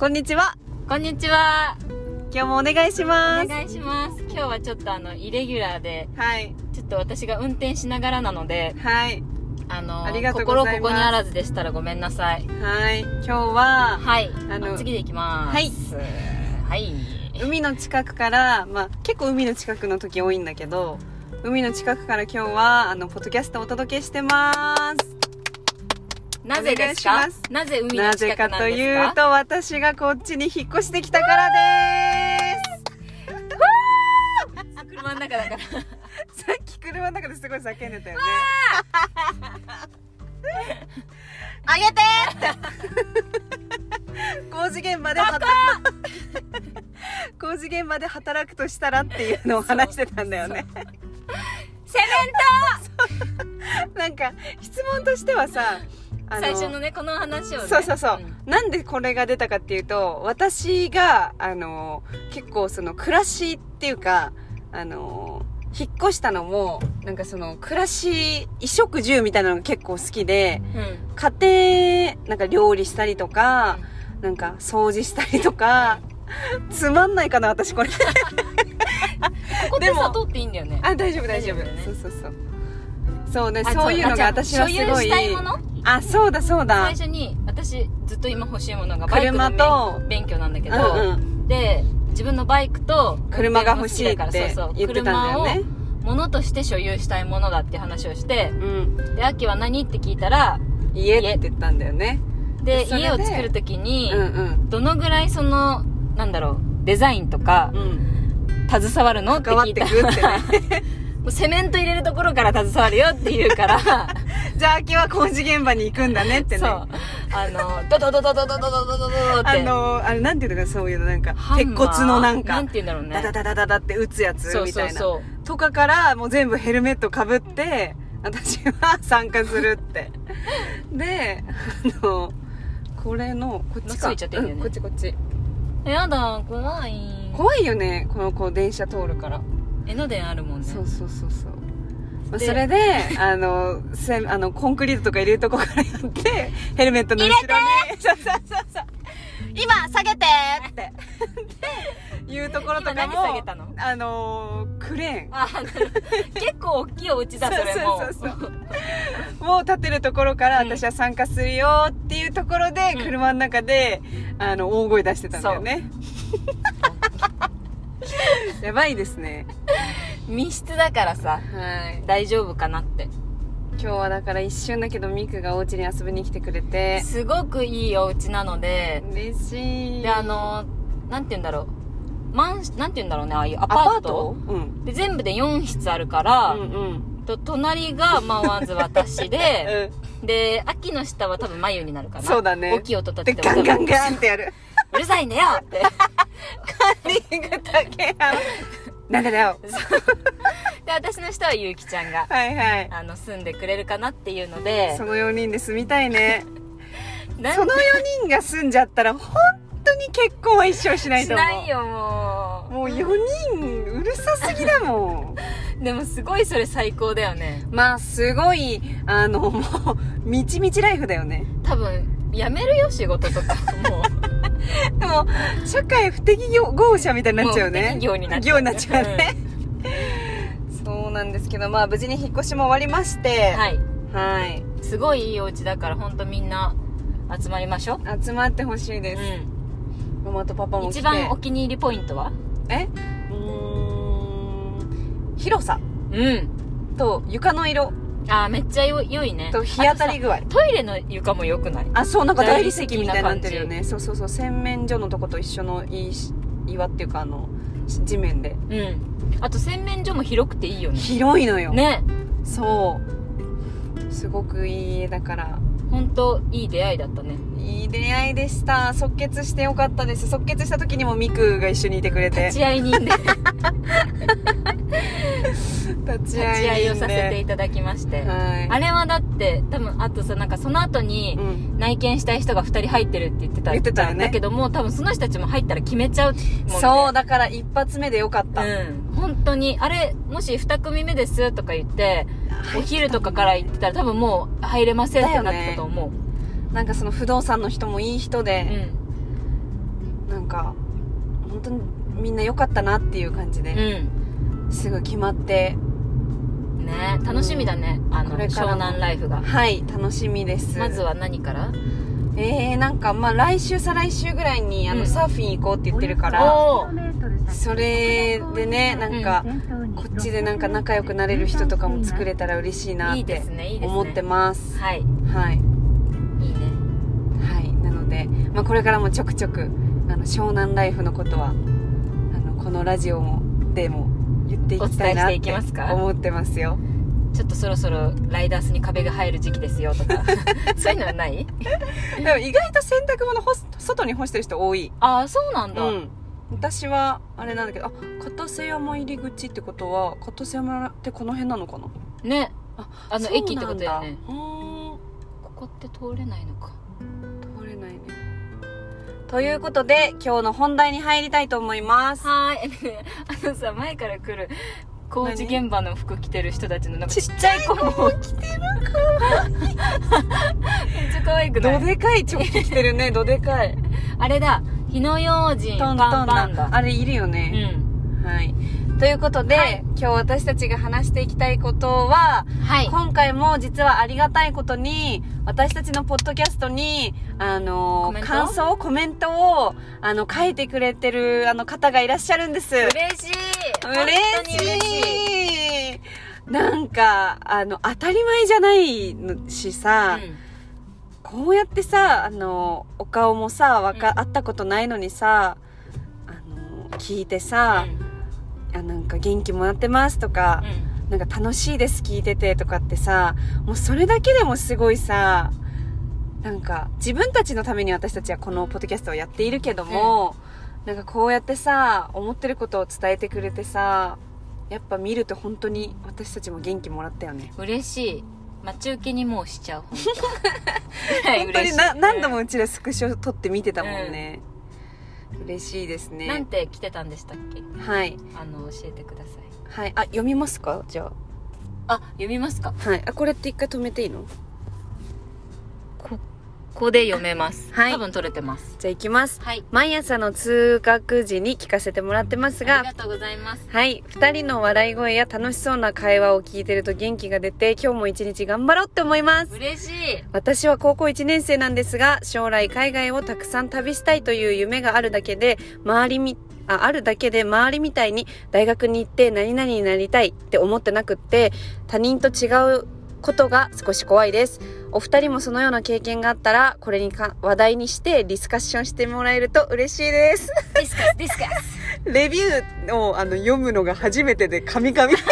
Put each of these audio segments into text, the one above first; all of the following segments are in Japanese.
こんにちは。こんにちは。今日もお願いしおます。願いします。今日はちょっとあの、イレギュラーで、はい。ちょっと私が運転しながらなので、はい。あの、あ心ここにあらずでしたらごめんなさい。はい。今日は、はい。あのあ次でいきます。はい。はい。海の近くから、まあ、結構海の近くの時多いんだけど、海の近くから今日は、あの、ポッドキャストをお届けしてます。なぜですかなぜ海なの近ぜかとくなんですかいうと、私がこっちに引っ越してきたからです。車の中だから。さっき車の中ですごい叫んでたよね。あげて工事現場で働工事現場で働くとしたらっていうのを話してたんだよね。セメン なんか質問としてはさ、最初のね、この話をね。そうそうそう、ん。なんでこれが出たかっていうと私があの結構その暮らしっていうかあの引っ越したのもなんかその暮らし衣食住みたいなのが結構好きでうん。家庭なんか料理したりとか、なんか掃除したりとか つまんないかな私これ。ここででもさ、通っていいんだよね。あ大丈夫大丈夫。ね。そうそうそう。そうねあそういうのがあ私はすごいしたいものあそうだそうだ。最初に私ずっと今欲しいものがバイクの免免許なんだけうど、んうん。で自分のバイクと車が欲しいからそうそう言ってたんだよね。車を物として所有したいものだって話をしてうん。で秋は何って聞いたら家って言ったんだよね。で家を作る時に、うんうん。どのぐらいそのなんだろうデザインとかうん。携わるのって聞いた。てくってらね。も うセメント入れるところから携わるよって言うから。じゃあ秋は工事現場に行くんだねってね。そう。あのドドドドドドドドドドドドって。あのあれなんていうのかそういうのなんか鉄骨のなんか。なんて言うんだろうね。ダダダダダダって打つやつそうみたいなとかからもう全部ヘルメットかぶって私は参加するって。であのこれのこっちか。ね。うんこっちこっち。やだ怖い。怖いよねこのこう電車通るから江ノ電あるもんね。そうそうそうそう、まあ、でそれで あのせあのコンクリートとか入れるとこからやってヘルメットの後ろに。そうそうそうそう。今下げてって。でいうところとかも下げたの？あのクレーン。結構大きいお家だそれも。そうそうそうを立てるところからうん。私は参加するよっていうところで、うん。車の中であの大声出してたんだよね やばいですね。密室だからさ。はい。大丈夫かなって。今日はだから一瞬だけどミクがお家に遊びに来てくれて。すごくいいお家なので。嬉しい。であのなんて言うんだろう。マンなんて言うんだろうねああいうアアパート？うん。で全部で4室あるから、うんうん。と隣がまあまず私で で秋の下は多分眉になるかな。そうだね。大きい音立でててガンガンガンってやる。うるさいんだよ。ってリング竹山なんでだよ。で私の下はゆうきちゃんがはいはい。あの住んでくれるかなっていうので。その4人で住みたいね。その4人が住んじゃったら本当に結婚は一生しないしと思う。ないよもう。もう4人うるさすぎだもん。でもすごいそれ最高だよね。まあすごいあのもうみちみちライフだよね。多分やめるよ仕事とか。もうでも社会不適合者みたいになっちゃうね。業になっちゃう業になっちゃうね、そうなんですけどまあ無事に引っ越しも終わりまして。はい。はい。すごいいいお家だから本当みんな集まりましょう。集まってほしいです、うママとパパも来て。ん一番お気に入りポイントは？え？うーん。広さ。うん。と床の色あーめっちゃよ良いね。と日当たり具合。トイレの床も良くない？あそうなんか大理石石みたいになってるよね。そうそうそう。洗面所のとこと一緒のいいし岩っていうかあの地面で。うん。あと洗面所も広くていいよね。広いのよ、ね。そう。すごくいい家だから。本当いい出会いだったね。いい出会いでした。即決してよかったです。即決した時にもミクが一緒にいてくれて。立ち会い人で 立 立ち会いをさせていただきまして、はい。あれはだって多分あとさなんかその後にうん。内見したい人が2人入ってるって言ってた。言ってたよね。だけども多分その人たちも入ったら決めちゃうもんねそうだから一発目でよかった、うん。本当にあれもし2組目ですとか言ってお昼とかから行ってたら多分もう入れませんってなってたと思う、なんかその不動産の人もいい人で、か本当にみんな良かったなっていう感じうで、んすぐ決まって。ね楽しみだね、あのこれからも。湘南ライフが。はい楽しみです。まずは何から？えー、なんかまあ来週再来週ぐらいにあの、うん。サーフィン行こうって言ってるから。それでねなんか、こっちでなんか仲良くなれる人とかも作れたら嬉しいなってすねいいですね。思ってます。はい。はい。いいね。はい。なので、まあ、これからもちょくちょくあの湘南ライフのことはあのこのラジオもでも言っていきたいなっお伝えしていきますかて思ってますよ。ちょっとそろそろライダースに壁が入る時期ですよとか。そういうのはない？でも意外と洗濯物干す外に干してる人多い。ああそうなんだ、うん。私はあれなんだけどあ片瀬山入り口ってことは片瀬山ってこの辺なのかな？ね。ああの駅ってことだよね。うーんここって通れないのかということで今日の本題に入りたいと思います。はーい。あのさ前から来る工事現場の服着てる人たちのなんかちっちゃい子も。着てる めっちゃ可愛くない？どでかいチョッキ着てるねどでかい。あれだ。火の用心トンパトンだ。なあれいるようね、ん。はいということで、はい。今日私たちが話していきたいことは、はい。今回も実はありがたいことに、私たちのポッドキャストに、あの感想、コメントを、あの、書いてくれてる、あの、方がいらっしゃるんです。嬉しい。嬉嬉しい。なんか、あの、当たり前じゃないのしさ、こうやってさ、あの、お顔もさ、わか、うん。会ったことないのにさ、あの、聞いてうん。さ、あなんか元気もらってますとか、なんか楽しいです聞いててとかってさ、もうそれだけでもすごいさ、なんか自分たちのために私たちはこのポッドキャストをやっているけども、なんかこうやってさ、思ってることを伝えてくれてさ、やっぱ見ると本当に私たちも元気もらったよね。うん嬉しい。待ち受けにもうしちゃう本当。にな何度もうちらスクショ撮って見てたもんね。嬉しいですなんね。て来てたんでしたっけ？はい。あの教えてくださいはい。あ、読みますか？じゃあ読みますか？あ。はい。あ、これって一回止めていいの？ここで読めますはい多分取れてますじゃあ行きます。はい毎朝の通学時に聞かせてもらってますがあり、がとうございますはい。二人の笑い声や楽しそうな会話を聞いてると元気が出て、今日も一日頑張ろうって思います。嬉しい私は高校1年生なんですが、将来海外をたくさん旅したいという夢があるだけで、周りみ、ああるだけで周りみたいに大学に行って何々になりたいって思ってなくって、他人と違うことが少し怖いです。お二人もそのような経験があったら、これにか話題にしてディスカッションしてもらえると嬉しいです。 discuss discuss レビューをあの読むのが初めてでカミカミ。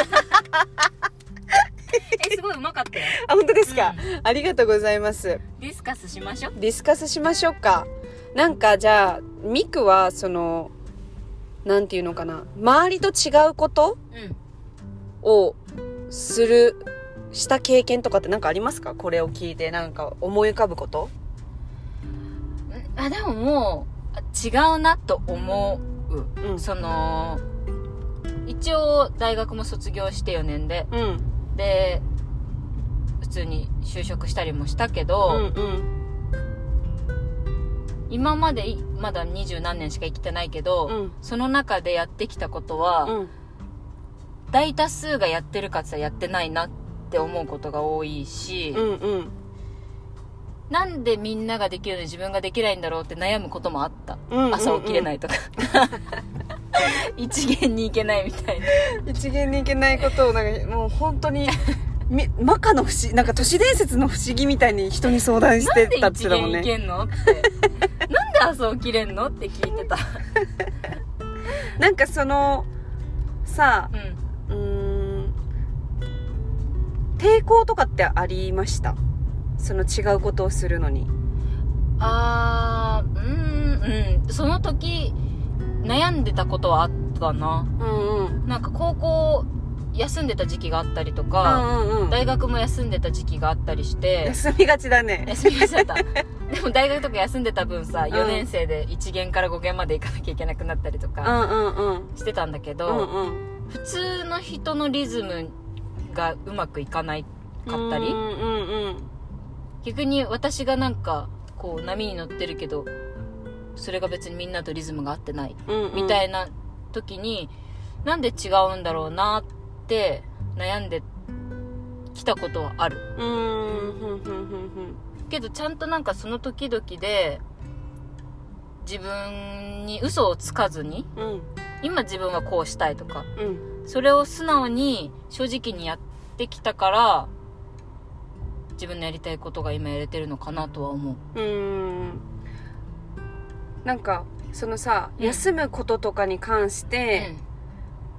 えすごいうまかったよあ、本当ですか、ありがとうございます。 discuss しましょう？ disカスしましょうか？なんかじゃあ、ミクはその、なんていうのかな？周りと違うこと？うんをする、した経験とかってなんかありますか？これを聞いてなんか思い浮かぶこと？あでももう違うなと思う、うん。その一応大学も卒業して4年で。うん。で普通に就職したりもしたけうど、んうん。今までいまだ二十何年しか生きてないけど、うん。その中でやってきたことは、うん。大多数がやってるかつはやってないなって思うことが多いし、うんうん。なんでみんなができるのに自分ができないんだろうって悩むこともあった、うんうんうん。朝起きれないとか。一元に行けないみたいな。一元にいけないことをなんかもう本当にみマカの不思議なんか都市伝説の不思議みたいに人に相談してなんでたって一元行言ってたもんねけんのって。なんで朝起きれんのって聞いてた。なんかそのさうんうーん抵抗とかってありました？その違うことをするのに。あーうーんうん。その時悩んでたことはあったな。うんうん。なんか高校休んでた時期があったりとうか、んうんうん。大学も休んでた時期があったりして。休みがちだね。休みがちだった。でも大学とか休んでた分さ4年生で1限から5限まで行かなきゃいけなくなったりとうかんうんうん。してたんだけうど、んうん。普通の人のリズムがうまくいかないかったり、うんうんうん逆に私がなんかこう波に乗ってるけどそれが別にみんなとリズムが合ってないうんうん。みたいな時に、なんで違うんだろうなって悩んできたことはある。けどちゃんとなんかその時々で自分に嘘をつかずにうん。今自分はこうしたいとかうん。それを素直に正直にやってきたから自分のやりたいことが今やれてるのかなとは思う。うーん。なんかそのさ、うん。休むこととかに関して、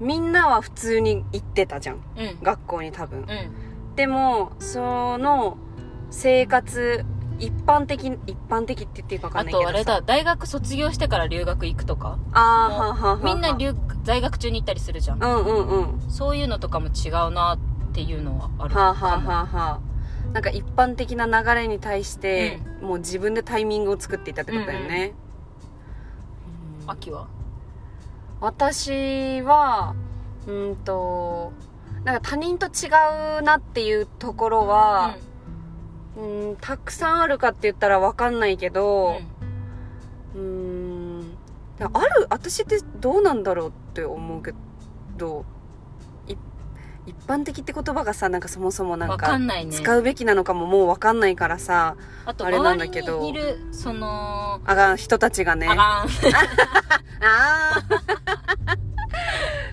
みんなは普通に行ってたじゃん。うん。うん学校に多分。うん。でもその生活一般的一般的って言っていいか分かあんないけどさ。とあれだ大学卒業してから留学行くとか。あーはんはんはみんな留在学中に行ったりするじゃん。うんうんうん。そういうのとかも違うなっていうのはあるはあ、はあはあはあ、なんか一般的な流れに対して、もう自分でタイミングを作っていたってことだよね、うん。秋は？私はうんとなんか他人と違うなっていうところは、うん、たくさんあるかって言ったら分かんないけうん。どうんある私ってどうなんだろうって思うけど。い一般的って言葉がさなんかそもそもなんわかね。使うべきなのかももう分かんないからさあとあれなんだけど。にいるそのあがん人たちがね。あがん。あー。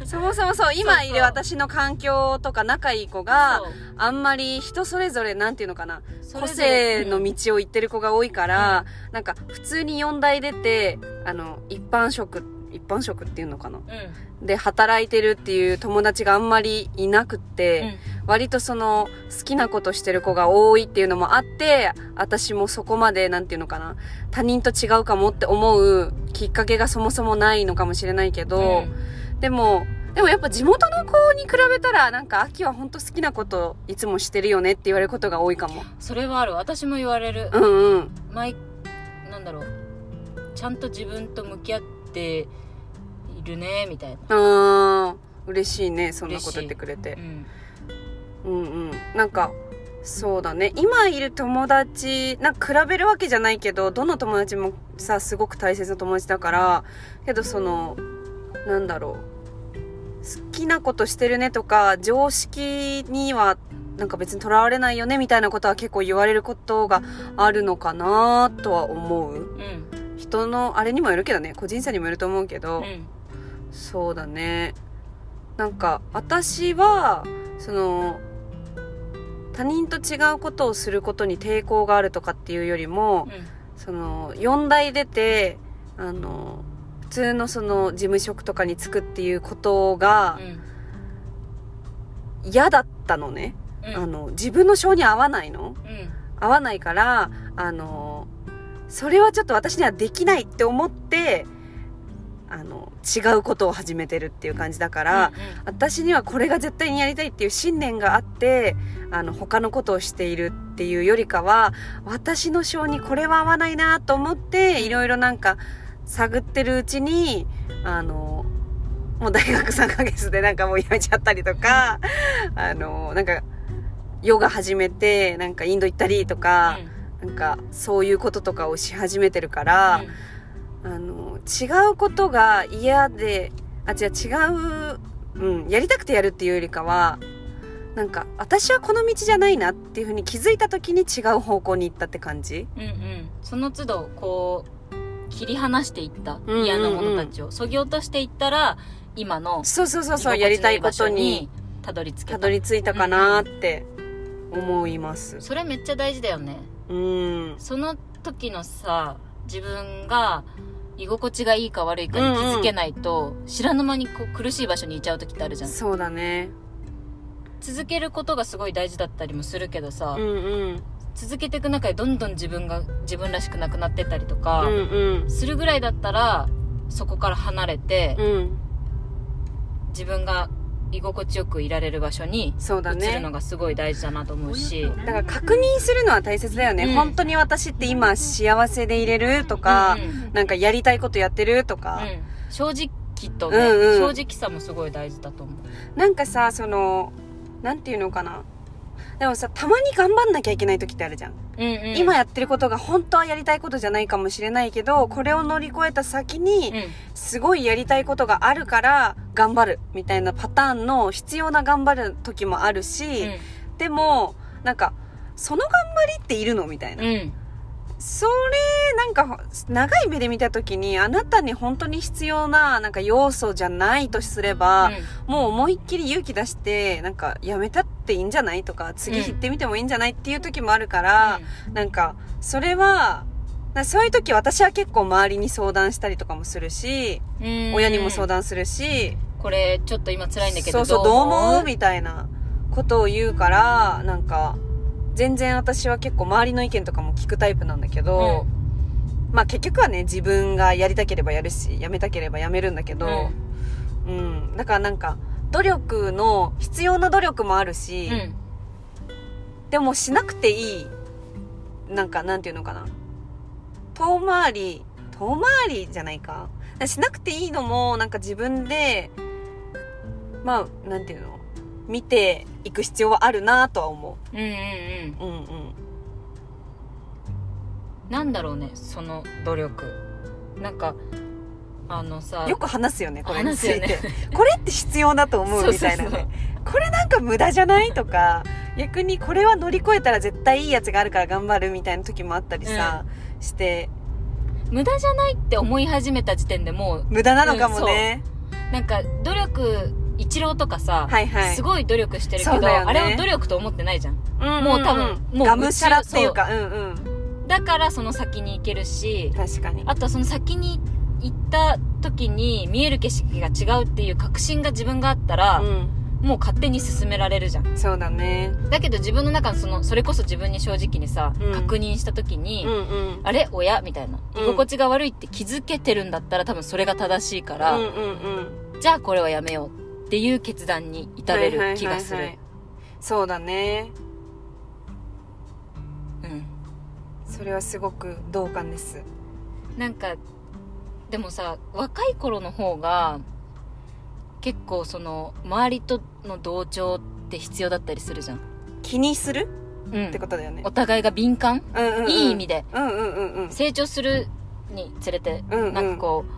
そもそもそう今いる私の環境とか仲いい子があんまり人それぞれなんていうのかな個性の道を行ってる子が多いから、なんか普通に4代出てあの一般職一般職っていうのかな。うん。で働いてるっていう友達があんまりいなくって、うん。割とその好きなことしてる子が多いっていうのもあって私もそこまでなんていうのかな。他人と違うかもって思うきっかけがそもそもないのかもしれないけど、でもでもやっぱ地元の子に比べたらなんか秋は本当好きなこといつもしてるよねって言われることが多いかも。それはある。私も言われる。うんうん。毎なんだろう。ちゃんと自分と向き合っているねみたいな、あー嬉しいねそんなこと言ってくれて。うん、うんうん。なんかそうだね。今いる友達なんか比べるわけじゃないけどどの友達もさすごく大切な友達だからけどそのなんだろう。好きなことしてるねとか常識にはなんか別にとらわれないよねみたいなことは結構言われることがあるのかなとは思う。うん。人のあれにもよるけどね個人差にもよると思うけど、うんそうだね。なんか私はその他人と違うことをすることに抵抗があるとかっていうよりもその4代出てあの普通のその事務職とかに就くっていうことが嫌だったのね、うん。あの自分の性に合わないの。うん。合わないからあのそれはちょっと私にはできないって思ってあの違うことを始めてるっていう感じだから、私にはこれが絶対にやりたいっていう信念があってあの他のことをしているっていうよりかは私の性にこれは合わないなと思っていろいろなんか探ってるうちにあのもう大学3ヶ月で なんかもうやめちゃったりとかあのなんかヨガ始めてなんかインド行ったりとか、なんかそういうこととかをし始めてるから、あの違うことが嫌であ違う違う、うん、やりたくてやるっていうよりかはなんか私はこの道じゃないなっていうふうに気づいた時に違う方向に行ったって感じ？うんうん。その都度こう切り離していったうんうんうん。嫌なものたちを。そぎ落としていったら今のそうそうそうそうやりたいことにたどり着けた。たどり着いたかなって思います。それめっちゃ大事だよね。うん。その時のさ自分が居心地がいいか悪いかに気づけないと、知らぬ間にこう苦しい場所にいちゃう時ってあるじゃん。そうだね。続けることがすごい大事だったりもするけどさ、うんうん。続けていく中でどんどん自分が自分らしくなくなってったりとうか、んうん。するぐらいだったらそこから離れて、うん。自分が居心地よくいられる場所にそうだ移るねのがすごい大事だなと思うし、だから確認するのは大切だよね、うん。本当に私って今幸せでいれるとか、うんうん。なんかやりたいことやってるとか、うん。正直とね、うんうん。正直さもすごい大事だと思う。なんかさそのなんていうのかなでもさ、たまに頑張んなきゃいけない時ってあるじゃん。うんうん。今やってることが本当はやりたいことじゃないかもしれないけど、これを乗り越えた先に、うん。すごいやりたいことがあるから、頑張る。みたいなパターンの必要な頑張る時もあるし、でも、なんか、その頑張りっているのみたいな。うん。うん。それ、なんか、長い目で見た時に、あなたに本当に必要な、なんか要素じゃないとすれば、もう思いっきり勇気出して、なんか、やめたっていいんじゃないとか、次行ってみてもいいんじゃないっていう時もあるから、なんか、それは、なそういう時私は結構周りに相談したりとかもするし、うん。親にも相談するし、これちょっと今辛いんだけどそうそう、どう思うう？みたいなことを言うから、なんか、全然私は結構周りの意見とかも聞くタイプなんだけど、まあ結局はね、自分がやりたければやるし、やめたければやめるんだけど、うん。だからなんか、努力の、必要な努力もあるし、うんでもしなくていい、なんか、なんていうのかな。遠回り、遠回りじゃないか。しなくていいのも、なんか自分で、まあ、なんていうの？見ていく必要はあるなとは思うんうんうんう。うんうん。なんだろうねその努力なんかあのさよく話すよね、これについて。ね これって必要だと思うみたいなね。そうそうこれなんか無駄じゃないとか、逆にこれは乗り越えたら絶対いいやつがあるから頑張るみたいな時もあったりさ、して、無駄じゃないって思い始めた時点でもう無駄なのかもね。なんか努力一郎とかさ、はいはいすごい努力してるけど、そうだよねあれを努力と思ってないじゃんうんもう多分もうがむしゃらっていうか、うんうん。だからその先に行けるし確かに。あとその先に行った時に見える景色が違うっていう確信が自分があったら、うもう勝手に進められるじゃんん。そうだね。だけど自分の中のそのそれこそ自分に正直にさ、うん確認した時に、うんうん。あれ？親？みたいなうん居心地が悪いって気づけてるんだったら多分それが正しいから、うんうんうん。じゃあこれはやめようっていう決断に至れる気がする、はいはいはいはいそうだね。うんそれはすごく同感です。なんかでもさ若い頃の方が結構その周りとの同調って必要だったりするじゃん、気にする？うんってことだよねお。互いが敏感？うんうんうん。いい意味でうんうんうんうん。成長するにつれて、うんうんなんかこう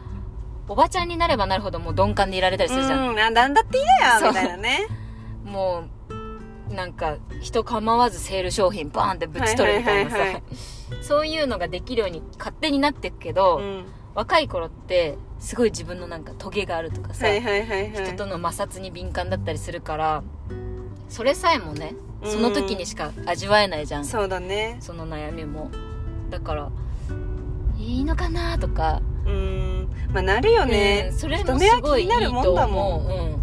おばちゃんになればなるほどもう鈍感でいられたりするじゃん、うん、あなんだっていいだそうよみたいなね。もうなんか人構わずセール商品バーンってぶち取るみたいなさ、そういうのができるように勝手になっていくけど、うん。若い頃ってすごい自分のなんかトゲがあるとかさ。人との摩擦に敏感だったりするからそれさえもねその時にしか味わえないじゃん、そうだね。その悩みもだからいいのかなとかうん。まあなるよね。うんそれ人目はもすごいいい気になるもんとだもん。思う、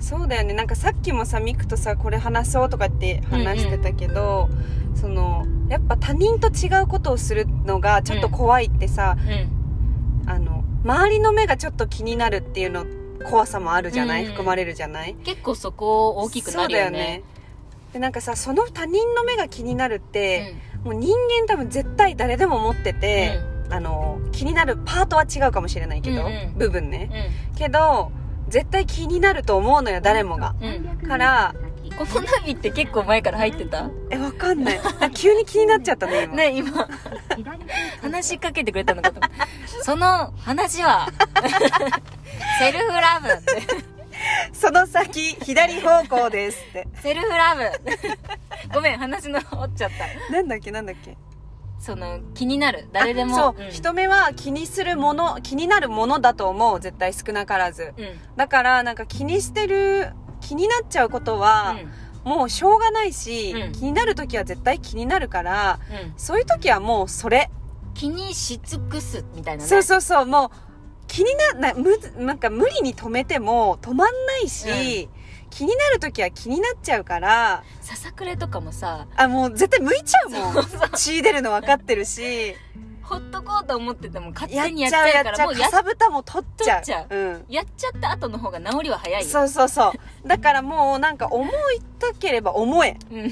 そうだよね。なんかさっきもさ、ミクとさ、これ話そうとかって話してたけど、その、やっぱ他人と違うことをするのがちょっと怖いってさ、うんうんあの、周りの目がちょっと気になるっていうの、怖さもあるじゃない、うん含まれるじゃない？結構そこ大きくなるよねそうだよね。で、なんかさ、その他人の目が気になるって、もう人間多分絶対誰でも持ってて、あの、気になるパートは違うかもしれないけど、うんうん部分ね。けど、絶対気になると思うのよ、誰もが。うんうんから、このナビって結構前から入ってた？え、わかんない。あ 急に気になっちゃったね、今。ね今話しかけてくれたのかとその話は セルフラブってその先、左方向ですって。セルフラブごめん話の折っちゃったなんだっけ、なんだっけ？その気になる。誰でも。そう、ん。人目は気にするもの、気になるものだと思う、絶対少なからず。うん。だから、なんか気にしてる、気になっちゃうことは、もうしょうがないし、うん。気になる時は絶対気になるから、うん。うんそういう時はもうそれ。気にし尽くすみたいなね。そうそうそう、もう、気にな、な、む、なんか無理に止めても止まんないし、気になる時は気になっちゃうから、ささくれとかもさあ、もう絶対向いちゃうもん。血出るの分かってるし、ほっとこうと思ってても勝手にやっちゃうからやっちゃう。かもうやさぶたも取っちゃう。ううん。やっちゃった後の方が治りは早いよそうそうそう。だからもうなんか思いたければ思え。うん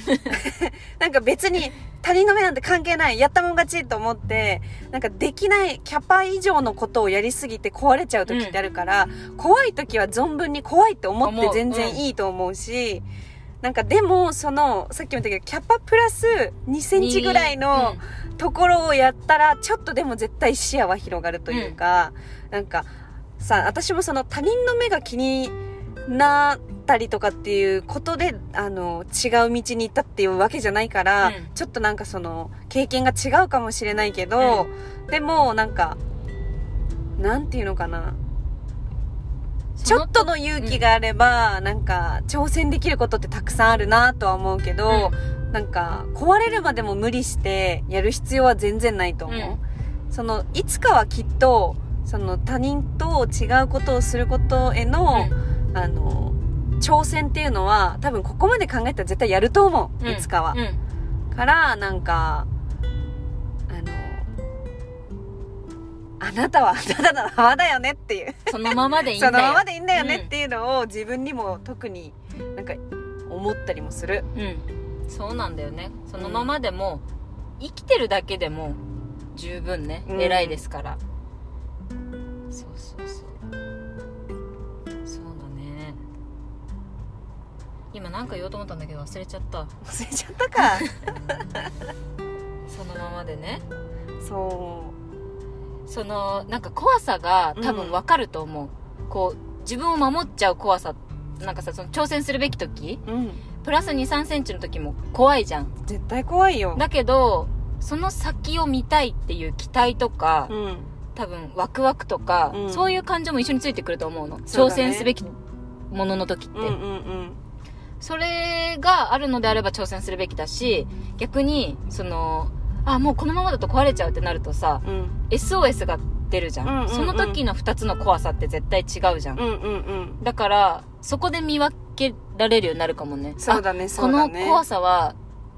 なんか別に他人の目なんて関係ない。やったもん勝ちと思って、なんかできないキャパ以上のことをやりすぎて壊れちゃう時ってあるから、怖い時は存分に怖いって思って全然いいと思うし、なんかでもそのさっきも言ったけどキャパプラス2センチぐらいのところをやったらちょっとでも絶対視野は広がるというか、なんかさ私もその他人の目が気になったりとかっていうことであの違う道に行ったっていうわけじゃないから、うん。ちょっとなんかその経験が違うかもしれないけど、でもなんかなんていうのかな。ちょっとの勇気があれば、なんか挑戦できることってたくさんあるなとは思うけど、なんか壊れるまでも無理してやる必要は全然ないと思う、うん。そのいつかはきっとその他人と違うことをすることへの、あの挑戦っていうのは多分ここまで考えたら絶対やると思う、うん。いつかは。う、ん。からなんかあのあなたは ただの泡だよねっていう。そのままでいいんだよ。そのままでいいんだよねっていうのを自分にも特になんか思ったりもする。うん、そうなんだよね。そのままでも、生きてるだけでも十分ね、うん。偉いですから。そうそうそうそう今なんか言おうと思ったんだけど忘れちゃった。忘れちゃったか。そのままでね。そそのなんか怖さが多分わかると思う、こう自分を守っちゃう怖さ。なんかさその挑戦するべき時。ううん。プラス2 3センチの時も怖いじゃん。絶対怖いよ。だけどその先を見たいっていう期待とか、うん。多分ワクワクとか、うん。そういう感情も一緒についてくると思うの。ね。戦すべきものの時って、うんうんうんそれがあるのであれば挑戦するべきだし逆にそのあもうこのままだと壊れちゃうってなるとさうん。SOS が出るじゃん,、うんうんうん。その時の2つの怖さって絶対違うじゃん、うんうんうんだからそこで見分けられるようになるかもね。そうだねあそうだね。この怖さは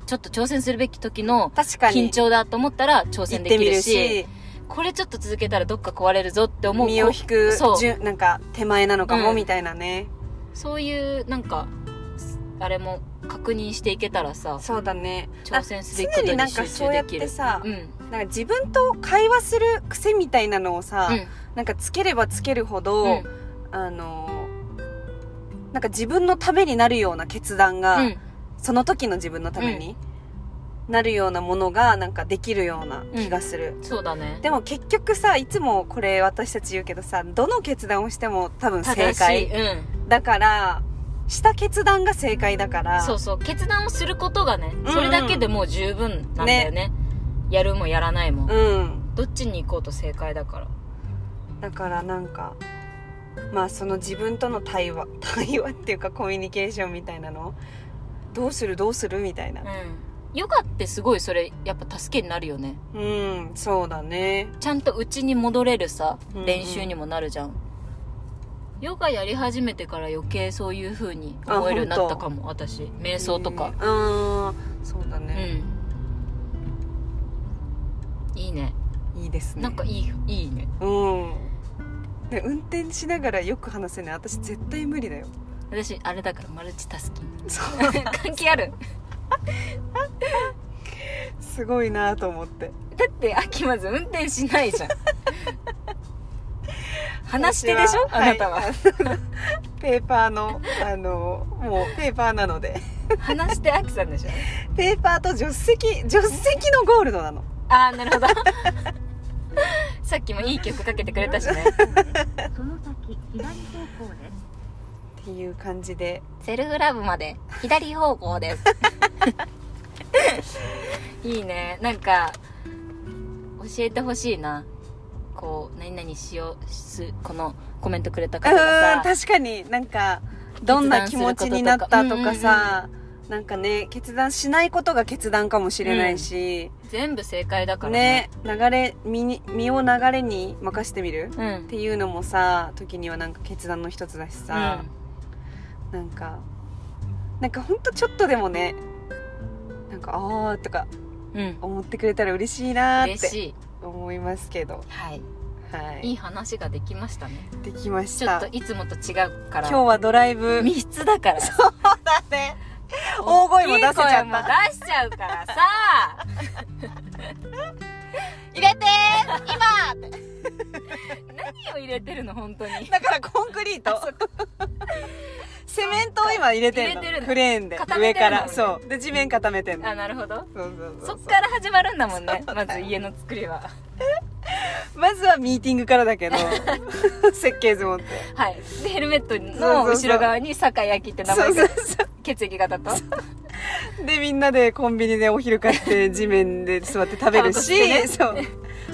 ちょっと挑戦するべき時の確かに。緊張だと思ったら挑行戦できるしし。これちょっと続けたらどっか壊れるぞって思う身を引くそう。なんか手前なのかうん。もみたいなね、そういうなんかあれも確認していけたらさそうだね。挑戦すべきこと常になんかに集そうやっ中できるてさ、うん。なんか自分と会話する癖みたいなのをさ、うん。なんかつければつけるほど、うん。あのなんか自分のためになるような決断が、うん。その時の自分のためになるようなものがなんかできるような気がする、そうだね。でも結局さいつもこれ私たち言うけどさどの決断をしても多分正解。い。うん。だからした決断が正解だから。そうそう決断をすることがねうん。うんそれだけでもう十分なんだよね。やるもやらないも。うん。どっちに行こうと正解だから。だからなんかまあその自分との対話 対話っていうかコミュニケーションみたいなの？どうする？どうする？みたいな。うん。ヨガってすごいそれやっぱ助けになるよね。うんそうだね。ちゃんと家に戻れるさうんうん。練習にもなるじゃん、ヨガやり始めてから余計そういう風に思えるようになったかも私。瞑想とか。うん。うんそうだうね、ん。いいね。いいですね。なんかいいいいね。うん。で運転しながらよく話せない。私絶対無理だよ。私あれだからマルチタスキン。グそう。関係ある？すごいなと思って。だって秋まず運転しないじゃん 話してでしょ？私あなたは、い ペーパーのあのもうペーパーなので。話して秋さんでしょ？ペーパーと助手席助手席のゴールドなの。ああなるほど。さっきもいい曲かけてくれたしね。その先左方向で。すっていう感じで。セルフラブまで左方向です。いいね。なんか教えてほしいなこう何々しようすこのコメントくれたう方がんさ確かになんかどんな気持ちになったとかさなんかね決断しないことが決断かもしれないし、全部正解だからね。ね流れ身に身を流れに任せてみるっうん。ていうのもさ時にはなんか決断の一つだしさ、なんかなんかほんとちょっとでもねなんかああとかうん、うん、思ってくれたら嬉しいなーっ嬉してい思いますけど。はい。はい。いい話ができましたね。できましちょったといつもと違うから。今日はドライブ。密室だから。そうだね。大声も出せちゃった。出しちゃうからさ。入れて 何を入れてるの本当に。だからコンクリートセメントを今入れてるのクレーンで。上から。そう。で地面固めてんの。あなるほど。そうそうそそう。っから始まるんだもんね。まず家の作りは。まずはミーティングからだけど 設計図持って。はい。でヘルメットの後ろ側に酒焼きって名前が。血液型と。う でみんなでコンビニでお昼買って地面で座って食べるし、そう。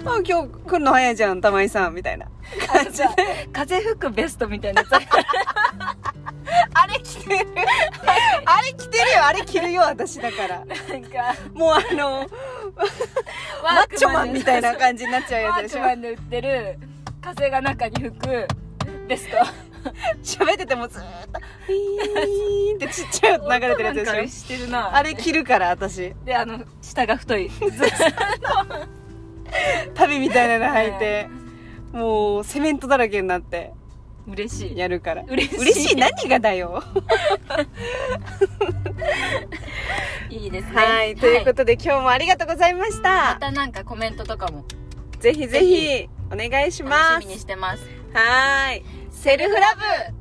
あ今日来るの早いじゃん玉井さんみたいなあのさ風吹くベストみたいなやつ あれ着てるよあれ着るよ私だから。なんか。もうあのマッチョマンみたいな感じになっちゃうやつでしょ？クマンで売ってる風が中に吹くベスト。喋っててもずーっとピーンってちっちゃい音流れてるやつでししてるな。ょあれ着るから私。であの下が太い。ず旅みたいなの履いてもうセメントだらけになって嬉しい。やるから。嬉しい。嬉しい何がだよ。いいですね。はい。ということで、今日もありがとうございましまたたなんかコメントとかも。ぜひぜひお願いします。楽しみにしてます。はーい。セルフラブ